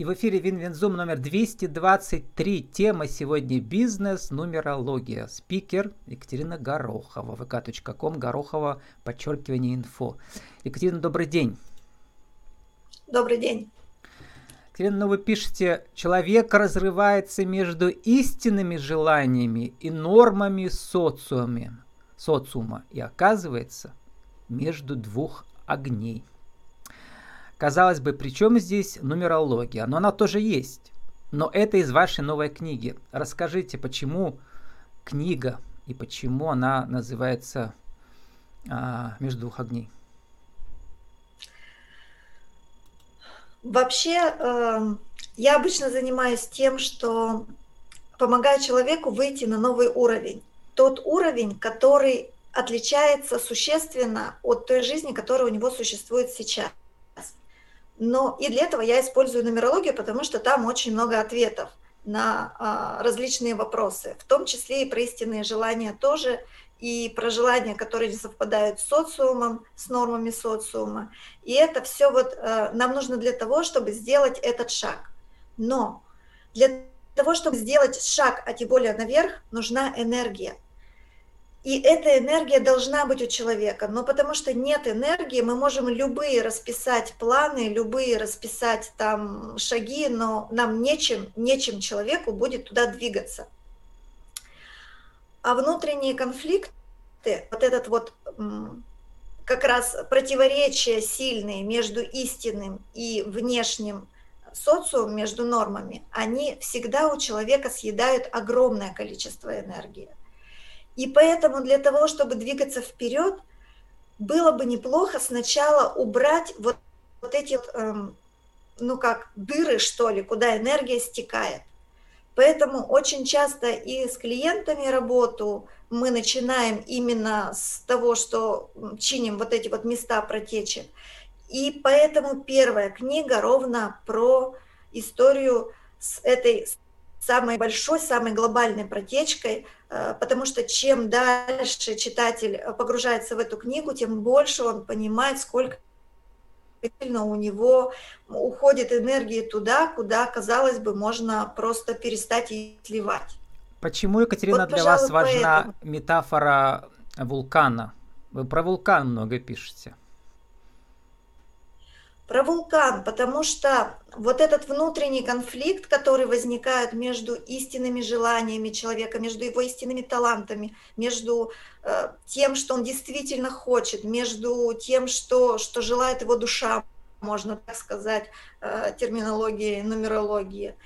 И в эфире Win-Win Zoom номер 223. Тема сегодня бизнес, нумерология. Спикер Екатерина Горохова. vk.com, Горохова, подчеркивание info. Екатерина, добрый день. Добрый день. Екатерина, ну вы пишете, человек разрывается между истинными желаниями и нормами социума, социума и оказывается между двух огней. Казалось бы, при чем здесь нумерология? Но она тоже есть. Но это из вашей новой книги. Расскажите, почему книга и почему она называется а, «Между двух огней»? Вообще, э, я обычно занимаюсь тем, что помогаю человеку выйти на новый уровень. Тот уровень, который отличается существенно от той жизни, которая у него существует сейчас. Но и для этого я использую нумерологию, потому что там очень много ответов на а, различные вопросы, в том числе и про истинные желания тоже, и про желания, которые не совпадают с социумом, с нормами социума. И это все вот а, нам нужно для того, чтобы сделать этот шаг. Но для того, чтобы сделать шаг, а тем более наверх, нужна энергия. И эта энергия должна быть у человека, но потому что нет энергии, мы можем любые расписать планы, любые расписать там шаги, но нам нечем, нечем человеку будет туда двигаться. А внутренние конфликты, вот этот вот как раз противоречия сильные между истинным и внешним социумом, между нормами, они всегда у человека съедают огромное количество энергии. И поэтому для того, чтобы двигаться вперед, было бы неплохо сначала убрать вот, вот эти, эм, ну как, дыры, что ли, куда энергия стекает. Поэтому очень часто и с клиентами работу мы начинаем именно с того, что чиним вот эти вот места протечек. И поэтому первая книга ровно про историю с этой самой большой, самой глобальной протечкой, э, потому что чем дальше читатель погружается в эту книгу, тем больше он понимает, сколько у него уходит энергии туда, куда, казалось бы, можно просто перестать и сливать. Почему, Екатерина, вот, для вас важна поэтому. метафора вулкана? Вы про вулкан много пишете. Про вулкан, потому что вот этот внутренний конфликт, который возникает между истинными желаниями человека, между его истинными талантами, между э, тем, что он действительно хочет, между тем, что, что желает его душа, можно так сказать, э, терминологии, нумерологии,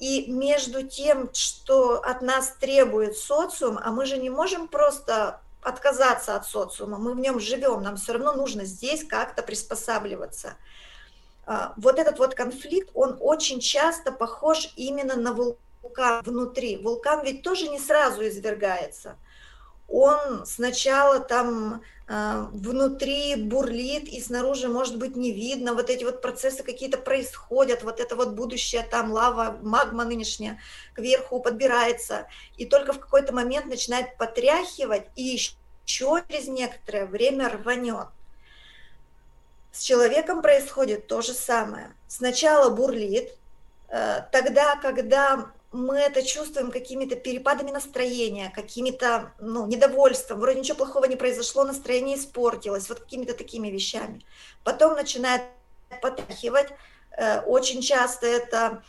и между тем, что от нас требует социум, а мы же не можем просто отказаться от социума, мы в нем живем, нам все равно нужно здесь как-то приспосабливаться – а, вот этот вот конфликт, он очень часто похож именно на вулкан внутри. Вулкан ведь тоже не сразу извергается. Он сначала там внутри бурлит, и снаружи, может быть, не видно. Вот эти вот процессы какие-то происходят, вот это вот будущее, там лава, магма нынешняя кверху подбирается. И только в какой-то момент начинает потряхивать, и еще через некоторое время рванет. С человеком происходит то же самое. Сначала бурлит, э, тогда, когда мы это чувствуем какими-то перепадами настроения, какими-то ну, недовольством, вроде ничего плохого не произошло, настроение испортилось, вот какими-то такими вещами. Потом начинает потряхивать, э, очень часто это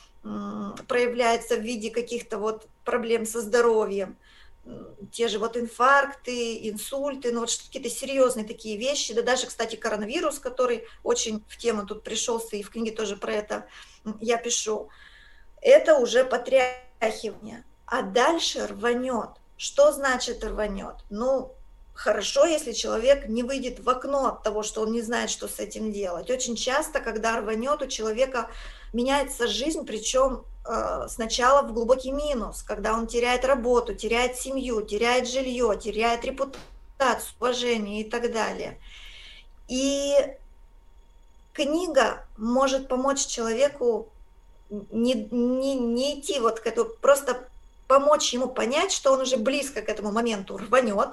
проявляется в виде каких-то вот проблем со здоровьем. Те же вот инфаркты, инсульты, ну вот какие-то серьезные такие вещи, да даже, кстати, коронавирус, который очень в тему тут пришелся, и в книге тоже про это я пишу, это уже потряхивание, а дальше рванет. Что значит рванет? Ну, хорошо, если человек не выйдет в окно от того, что он не знает, что с этим делать. Очень часто, когда рванет, у человека меняется жизнь, причем э, сначала в глубокий минус, когда он теряет работу, теряет семью, теряет жилье, теряет репутацию, уважение и так далее. И книга может помочь человеку не, не, не идти вот к этому, просто помочь ему понять, что он уже близко к этому моменту рванет,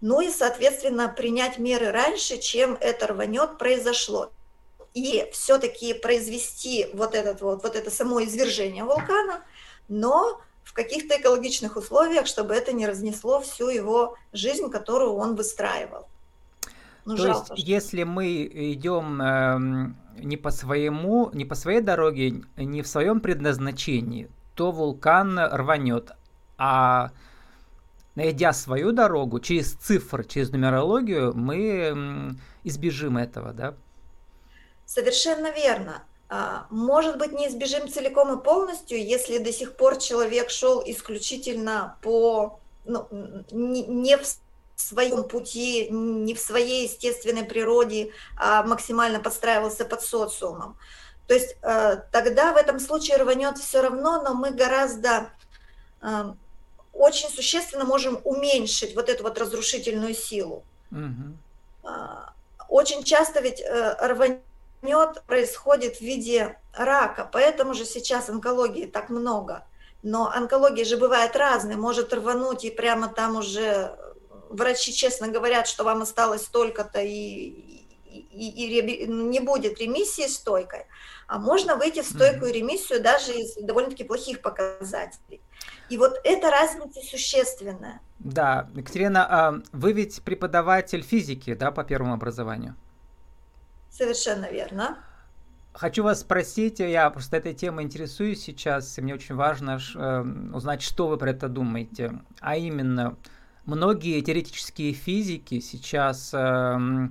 ну и, соответственно, принять меры раньше, чем это рванет произошло. и все-таки произвести вот, этот вот, вот это само извержение вулкана, но в каких-то экологичных условиях, чтобы это не разнесло всю его жизнь, которую он выстраивал. Ну, То жалко, есть, что... если мы идем э, не по своему, не по своей дороге, не в своем предназначении, то вулкан рванет, а найдя свою дорогу через цифры, через нумерологию, мы избежим этого, да? Совершенно верно. А, может быть, не избежим целиком и полностью, если до сих пор человек шел исключительно по ну, не в своем пути, не в своей естественной природе, а максимально подстраивался под социумом. То есть э, тогда в этом случае рванет все равно, но мы гораздо э, очень существенно можем уменьшить вот эту вот разрушительную силу. Угу. Очень часто ведь э, рванет происходит в виде рака, поэтому же сейчас онкологии так много. Но онкология же бывает разной, может рвануть, и прямо там уже врачи честно говорят, что вам осталось столько-то, и, и, и не будет ремиссии стойкой. А можно выйти в стойкую ремиссию даже из довольно-таки плохих показателей. И вот эта разница существенная. Да, Екатерина, а вы ведь преподаватель физики, да, по первому образованию? Совершенно верно. Хочу вас спросить, я просто этой темой интересуюсь сейчас, и мне очень важно э, узнать, что вы про это думаете. А именно, многие теоретические физики сейчас э,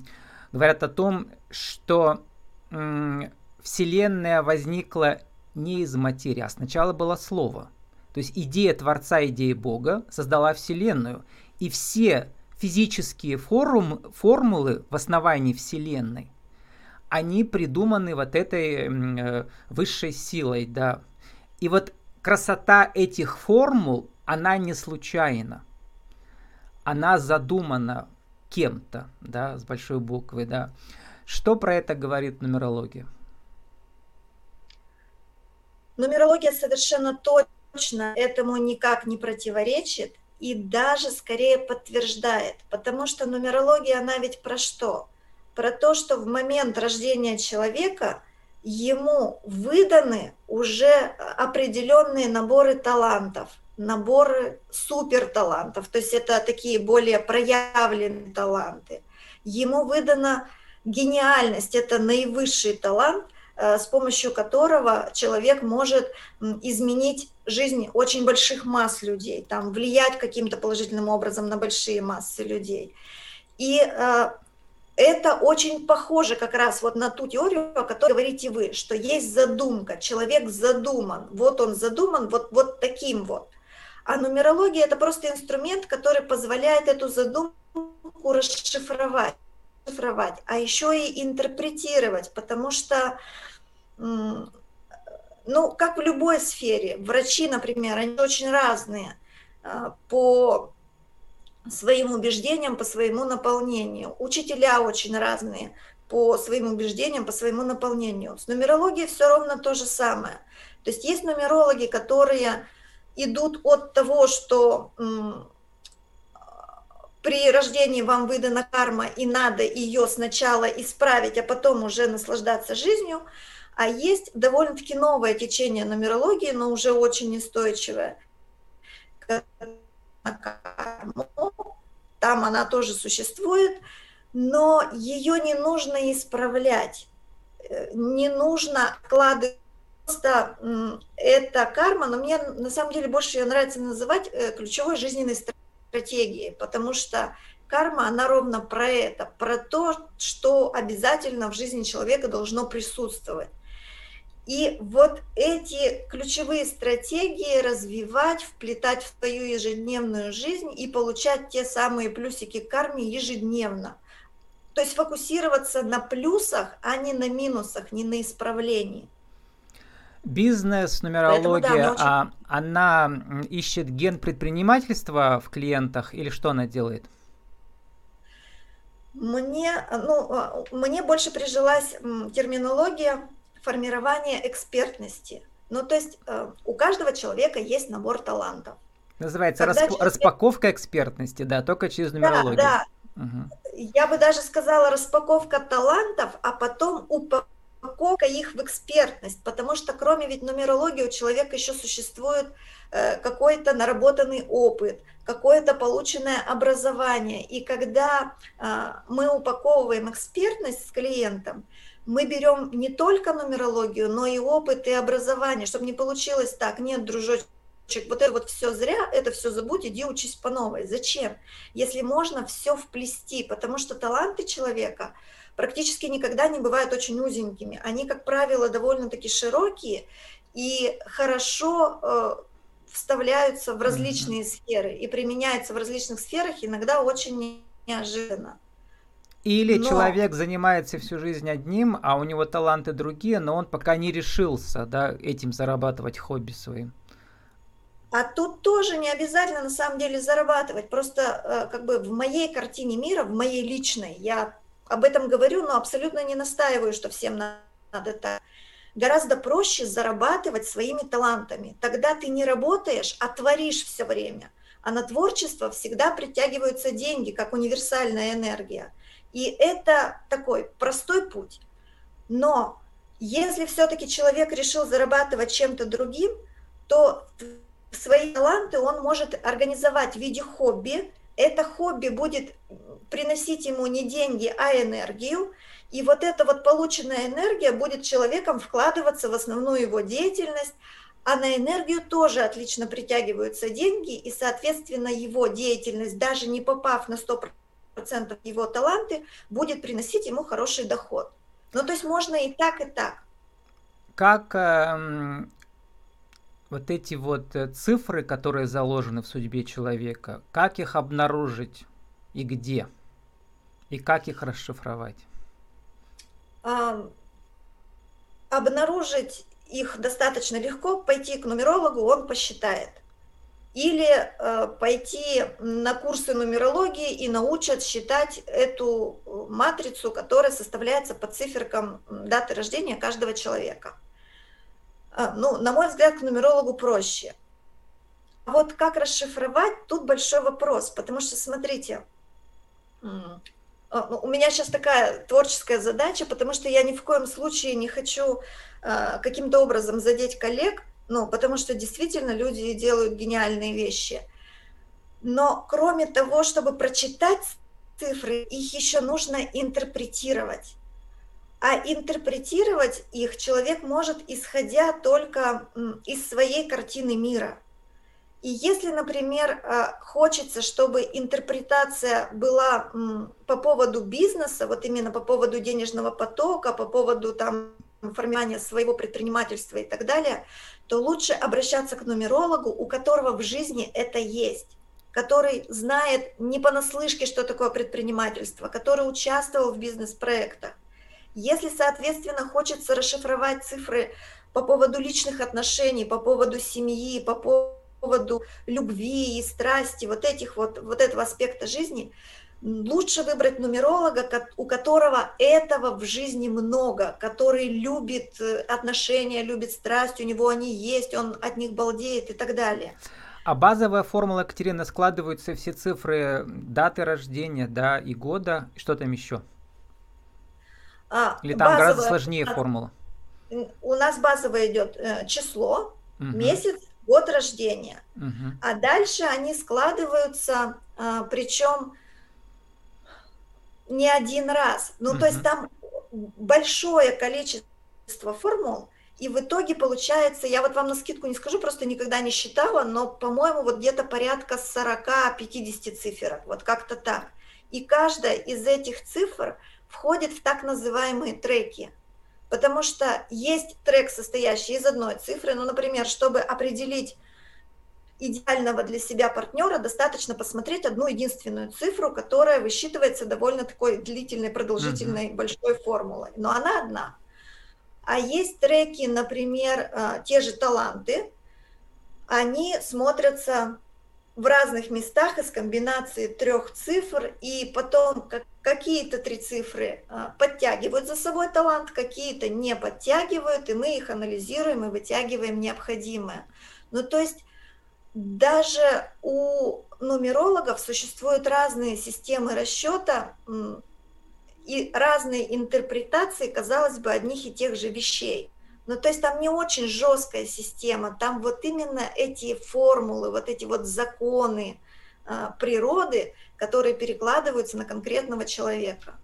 говорят о том, что э, Вселенная возникла не из материи, а сначала было Слово. То есть идея Творца, идея Бога создала Вселенную. И все физические форм, формулы в основании Вселенной они придуманы вот этой э, высшей силой, да. И вот красота этих формул, она не случайна. Она задумана кем-то, да, с большой буквы, да. Что про это говорит нумерология? Нумерология совершенно точно этому никак не противоречит и даже скорее подтверждает, потому что нумерология, она ведь про что? про то, что в момент рождения человека ему выданы уже определенные наборы талантов, наборы суперталантов, то есть это такие более проявленные таланты. Ему выдана гениальность, это наивысший талант, э, с помощью которого человек может изменить жизнь очень больших масс людей, там, влиять каким-то положительным образом на большие массы людей. И э, это очень похоже как раз вот на ту теорию, о которой говорите вы, что есть задумка, человек задуман, вот он задуман вот, вот таким вот. А нумерология – это просто инструмент, который позволяет эту задумку расшифровать, а еще и интерпретировать, потому что, ну, как в любой сфере, врачи, например, они очень разные а, по своим убеждениям, по своему наполнению. Учителя очень разные по своим убеждениям, по своему наполнению. С нумерологией все ровно то же самое. То есть есть нумерологи, которые идут от того, что при рождении вам выдана карма, и надо ее сначала исправить, а потом уже наслаждаться жизнью. А есть довольно-таки новое течение нумерологии, но уже очень устойчивое, там она тоже существует, но ее не нужно исправлять, э, не нужно вкладывать просто это карма, но мне на самом деле больше ее нравится называть э, ключевой жизненной стратегией, потому что карма, она ровно про это, про то, что обязательно в жизни человека должно присутствовать. И вот эти ключевые стратегии развивать, вплетать в свою ежедневную жизнь и получать те самые плюсики карме ежедневно. То есть фокусироваться на плюсах, а не на минусах, не на исправлении. Бизнес, нумерология, Поэтому, да, очень... а, она ищет ген предпринимательства в клиентах или что она делает? Мне, ну, а, мне больше прижилась терминология формирование экспертности. Ну, то есть э, у каждого человека есть набор талантов. Называется расп... человек... распаковка экспертности, да, только через нумерологию. Да, да. Угу. Я бы даже сказала распаковка талантов, а потом упаковка их в экспертность, потому что кроме ведь нумерологии у человека еще существует э, какой-то наработанный опыт, какое-то полученное образование. И когда а, мы упаковываем экспертность с клиентом, мы берем не только нумерологию, но и опыт и образование, чтобы не получилось так, нет, дружочек, вот это вот все зря, это все забудь, иди учись по новой. Зачем? Если можно все вплести, потому что таланты человека практически никогда не бывают очень узенькими. Они, как правило, довольно-таки широкие и хорошо э, вставляются в различные mm-hmm. сферы и применяются в различных сферах, иногда очень неожиданно. Или но... человек занимается всю жизнь одним, а у него таланты другие, но он пока не решился да, этим зарабатывать хобби своим. А тут тоже не обязательно на самом деле зарабатывать. Просто э, как бы в моей картине мира, в моей личной, я об этом говорю, но абсолютно не настаиваю, что всем надо так. Гораздо проще зарабатывать своими талантами. Тогда ты не работаешь, а творишь все время. А на творчество всегда притягиваются деньги, как универсальная энергия. И это такой простой путь. Но если все-таки человек решил зарабатывать чем-то другим, то свои таланты он может организовать в виде хобби. Это хобби будет приносить ему не деньги, а энергию. И вот эта вот полученная энергия будет человеком вкладываться в основную его деятельность, а на энергию тоже отлично притягиваются деньги, и, соответственно, его деятельность, даже не попав на 100% его таланты, будет приносить ему хороший доход. Ну, то есть можно и так, и так. Как э, вот эти вот э, цифры, которые заложены в судьбе человека, как их обнаружить и где? И как их расшифровать? обнаружить их достаточно легко, пойти к нумерологу, он посчитает. Или э, пойти на курсы нумерологии и научат считать эту э, матрицу, которая составляется по циферкам даты рождения каждого человека. Э, ну, на мой взгляд, к нумерологу проще. Вот как расшифровать, тут большой вопрос, потому что, смотрите, а, ну, у меня сейчас такая творческая задача, потому что я ни в коем случае не хочу э, каким-то образом задеть коллег, ну, потому что действительно люди делают гениальные вещи. Но кроме того, чтобы прочитать цифры, их еще нужно интерпретировать. А интерпретировать их человек может, исходя только из своей картины мира. И если, например, а, хочется, чтобы интерпретация была по поводу бизнеса, вот именно по поводу денежного потока, по поводу там формирования своего предпринимательства и так далее, то лучше обращаться к нумерологу, у которого в жизни это есть который знает не понаслышке, что такое предпринимательство, который участвовал в бизнес-проектах. Если, соответственно, хочется расшифровать цифры по поводу личных отношений, по поводу семьи, по поводу любви и страсти, вот этих вот, вот этого аспекта жизни, лучше выбрать нумеролога, у которого этого в жизни много, который любит э, отношения, любит страсть, у него они есть, он от них балдеет и так далее. А базовая формула, Екатерина, складываются все цифры даты рождения, да, и года, что там еще? А, Или там базовая, гораздо сложнее формула? У нас базовое идет э, число, угу. месяц, год рождения. Угу. А дальше они складываются, а, причем не один раз. Ну, угу. то есть там большое количество формул, и в итоге получается, я вот вам на скидку не скажу, просто никогда не считала, но, по-моему, вот где-то порядка 40-50 цифр, вот как-то так. И каждая из этих цифр входит в так называемые треки – потому что есть трек, состоящий из одной цифры, ну, например, чтобы определить идеального для себя партнера, достаточно посмотреть одну единственную цифру, которая высчитывается довольно такой длительной, продолжительной, mm-hmm. большой формулой, но она одна. А есть треки, например, э, те же таланты, они смотрятся в разных местах из комбинации трех цифр, и потом как, какие-то три цифры а, подтягивают за собой талант, какие-то не подтягивают, и мы их анализируем и вытягиваем необходимое. Ну, то есть даже у нумерологов существуют разные системы расчета, и разные интерпретации, казалось бы, одних и тех же вещей. Ну, то есть там не очень жесткая система, там вот именно эти формулы, вот эти вот законы э, природы, которые перекладываются на конкретного человека.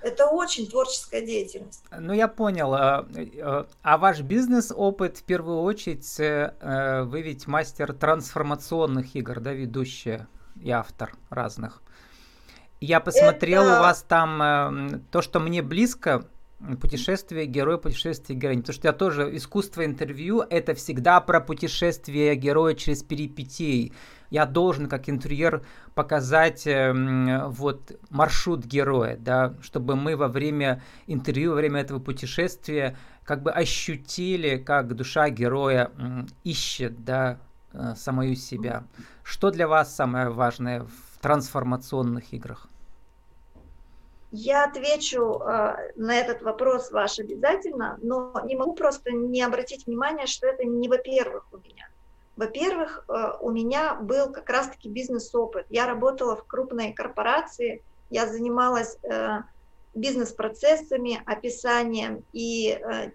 Это очень творческая деятельность. Ну, я понял. А, а, а ваш бизнес-опыт, в первую очередь, э, вы ведь мастер трансформационных игр, да, ведущая и автор разных. Я посмотрел Это... у вас там э, то, что мне близко, путешествие героя, путешествие героини. Потому что я тоже искусство интервью это всегда про путешествие героя через перипетии. Я должен как интерьер показать э, вот маршрут героя, да, чтобы мы во время интервью, во время этого путешествия как бы ощутили, как душа героя э, ищет, да, э, самую себя. Что для вас самое важное в трансформационных играх? Я отвечу э, на этот вопрос ваш обязательно, но не могу просто не обратить внимание, что это не во-первых у меня. Во-первых, э, у меня был как раз-таки бизнес-опыт. Я работала в крупной корпорации, я занималась э, бизнес-процессами, описанием и э,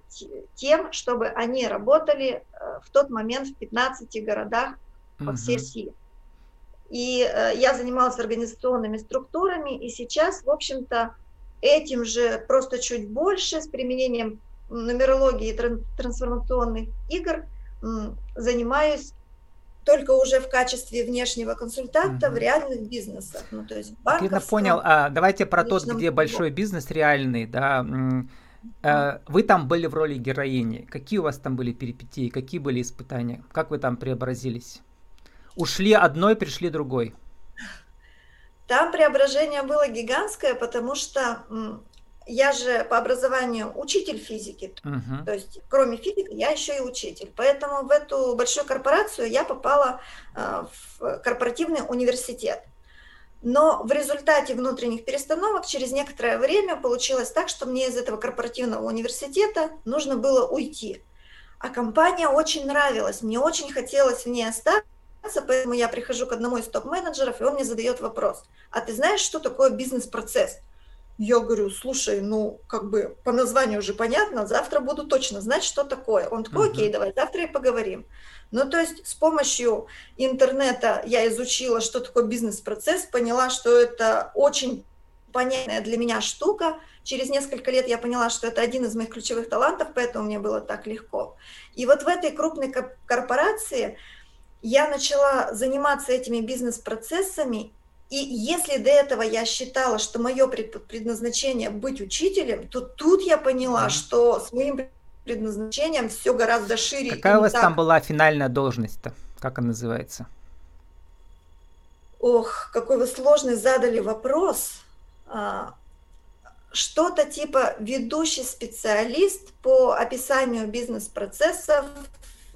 тем, чтобы они работали э, в тот момент в 15 городах по всей России. И э, я занималась организационными структурами, и сейчас, в общем-то, этим же просто чуть больше, с применением нумерологии и трансформационных игр, занимаюсь только уже в качестве внешнего консультанта mm-hmm. в реальных бизнесах. Ну, то есть Я понял. А, давайте про тот, где большой бизнес реальный, да. Mm-hmm. Вы там были в роли героини. Какие у вас там были перипетии, какие были испытания? Как вы там преобразились? Ушли одной, пришли другой. Там преображение было гигантское, потому что я же по образованию учитель физики, uh-huh. то есть кроме физики я еще и учитель. Поэтому в эту большую корпорацию я попала э, в корпоративный университет. Но в результате внутренних перестановок через некоторое время получилось так, что мне из этого корпоративного университета нужно было уйти. А компания очень нравилась, мне очень хотелось в ней остаться поэтому я прихожу к одному из топ-менеджеров, и он мне задает вопрос, а ты знаешь, что такое бизнес-процесс? Я говорю, слушай, ну, как бы по названию уже понятно, завтра буду точно знать, что такое. Он такой, окей, давай, завтра и поговорим. Ну, то есть с помощью интернета я изучила, что такое бизнес-процесс, поняла, что это очень понятная для меня штука. Через несколько лет я поняла, что это один из моих ключевых талантов, поэтому мне было так легко. И вот в этой крупной корпорации я начала заниматься этими бизнес-процессами, и если до этого я считала, что мое предназначение быть учителем, то тут я поняла, mm что с моим предназначением все гораздо шире. Какая у вас так. там была финальная должность-то? Как она называется? Ох, какой вы сложный задали вопрос. А, что-то типа ведущий специалист по описанию бизнес-процессов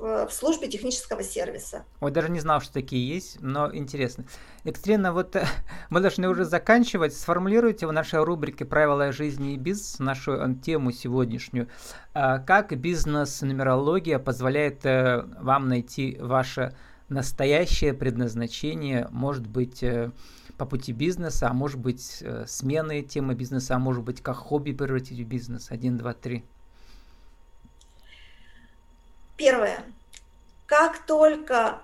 в службе технического сервиса. Ой, даже не знал, что такие есть, но интересно. Екатерина, вот мы должны уже заканчивать. Сформулируйте в нашей рубрике «Правила жизни и бизнес» нашу э, тему сегодняшнюю. А как бизнес-нумерология позволяет э, вам найти ваше настоящее предназначение, может быть, э, по пути бизнеса, а может быть, смены темы бизнеса, а может быть, как хобби превратить в бизнес. Один, два, три. Первое. Как только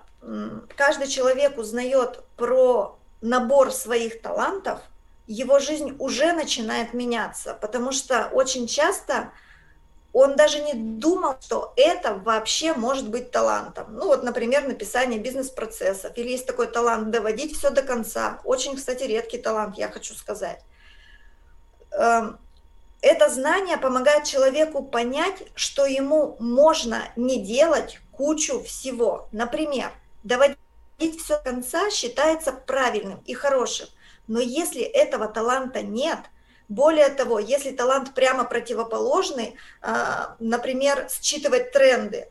каждый человек узнает про набор своих талантов, его жизнь уже начинает меняться, потому что очень часто он даже не думал, что это вообще может быть талантом. Ну вот, например, написание бизнес-процессов. Или есть такой талант доводить все до конца. Очень, кстати, редкий талант, я хочу сказать. Это знание помогает человеку понять, что ему можно не делать кучу всего. Например, доводить все до конца считается правильным и хорошим. Но если этого таланта нет, более того, если талант прямо противоположный, а, например, считывать тренды,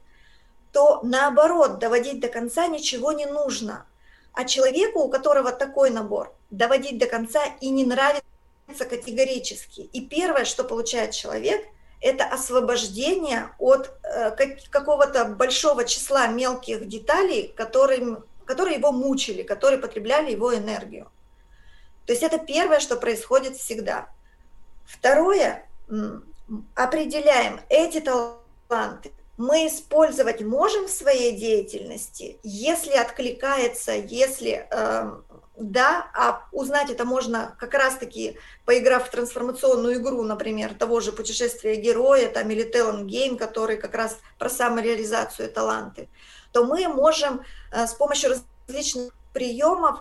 то наоборот, доводить до конца ничего не нужно. А человеку, у которого такой набор, доводить до конца и не нравится категорически. И первое, что получает человек, это освобождение от э, какого-то большого числа мелких деталей, которые, которые его мучили, которые потребляли его энергию. То есть это первое, что происходит всегда. Второе, определяем эти таланты, мы использовать можем в своей деятельности, если откликается, если э, да, а узнать это можно как раз-таки, поиграв в трансформационную игру, например, того же путешествия героя, там, или Talent Game, который как раз про самореализацию таланты, то мы можем э, с помощью различных приемов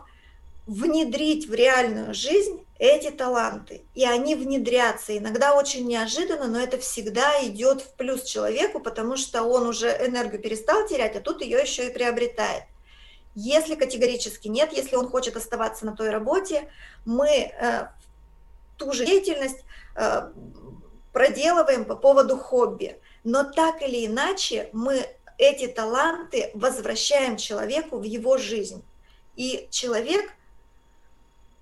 внедрить в реальную жизнь эти таланты, и они внедрятся. Иногда очень неожиданно, но это всегда идет в плюс человеку, потому что он уже энергию перестал терять, а тут ее еще и приобретает. Если категорически нет, если он хочет оставаться на той работе, мы э, ту же деятельность э, проделываем по поводу хобби. Но так или иначе мы эти таланты возвращаем человеку в его жизнь. И человек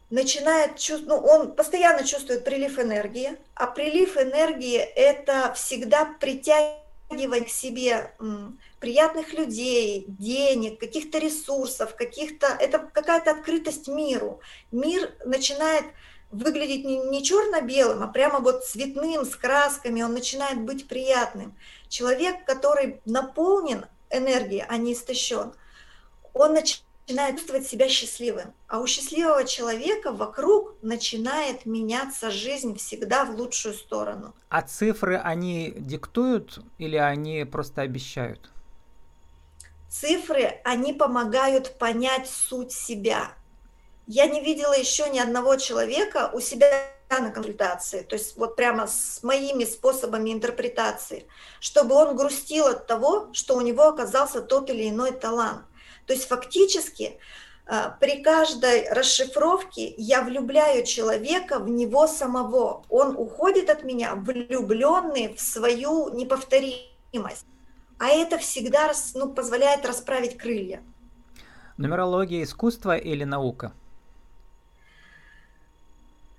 начинает чувствовать, ну, он постоянно чувствует прилив энергии, а прилив энергии – это всегда притягивание к себе приятных людей, денег, каких-то ресурсов, каких-то, это какая-то открытость миру. Мир начинает выглядеть не, не черно-белым, а прямо вот цветным, с красками, он начинает быть приятным. Человек, который наполнен энергией, а не истощен, он начинает чувствовать себя счастливым. А у счастливого человека вокруг начинает меняться жизнь всегда в лучшую сторону. А цифры они диктуют или они просто обещают? Цифры, они помогают понять суть себя. Я не видела еще ни одного человека у себя на консультации, то есть вот прямо с моими способами интерпретации, чтобы он грустил от того, что у него оказался тот или иной талант. То есть фактически э, при каждой расшифровке я влюбляю человека в него самого. Он уходит от меня влюбленный в свою неповторимость. А это всегда ну, позволяет расправить крылья. Нумерология искусство или наука?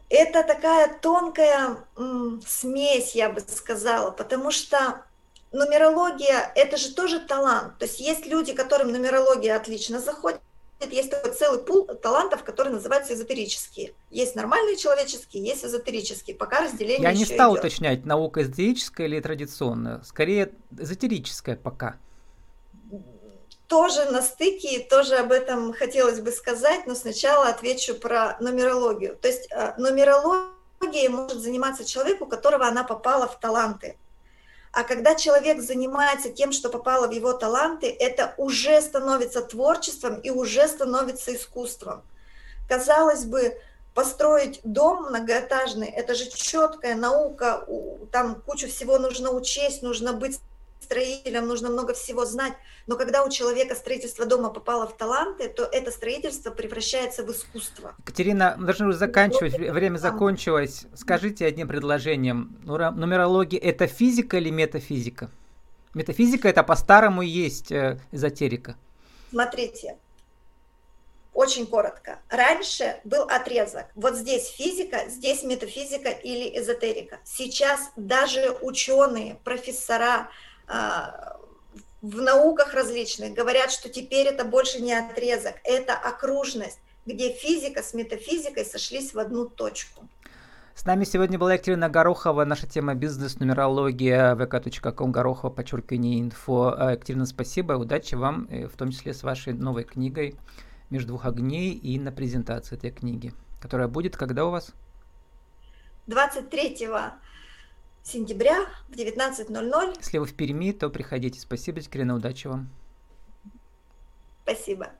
Это такая тонкая м, смесь, я бы сказала, потому что нумерология – это же тоже талант. То есть есть люди, которым нумерология отлично заходит, есть такой целый пул талантов, которые называются эзотерические. Есть нормальные человеческие, есть эзотерические. Пока разделение Я не стал идет. уточнять, наука эзотерическая или традиционная. Скорее, эзотерическая пока. Тоже на стыке, тоже об этом хотелось бы сказать, но сначала отвечу про нумерологию. То есть э, нумерологией может заниматься человек, у которого она попала в таланты. А когда человек занимается тем, что попало в его таланты, это уже становится творчеством и уже становится искусством. Казалось бы, построить дом многоэтажный, это же четкая наука, там кучу всего нужно учесть, нужно быть строителям, нужно много всего знать. Но когда у человека строительство дома попало в таланты, то это строительство превращается в искусство. Екатерина, мы должны уже заканчивать, время закончилось. Скажите одним предложением, нумерология – это физика или метафизика? Метафизика – это по-старому есть э, эзотерика. Смотрите, очень коротко. Раньше был отрезок. Вот здесь физика, здесь метафизика или эзотерика. Сейчас даже ученые, профессора, в науках различных говорят, что теперь это больше не отрезок, это окружность, где физика с метафизикой сошлись в одну точку. С нами сегодня была Екатерина Горохова, наша тема бизнес, нумерология, vk.com, Горохова, подчеркивание, инфо. А, Екатерина, спасибо, удачи вам, э, в том числе с вашей новой книгой «Между двух огней» и на презентации этой книги, которая будет когда у вас? 23 сентября в 19.00. Если вы в Перми, то приходите. Спасибо, Екатерина, удачи вам. Спасибо.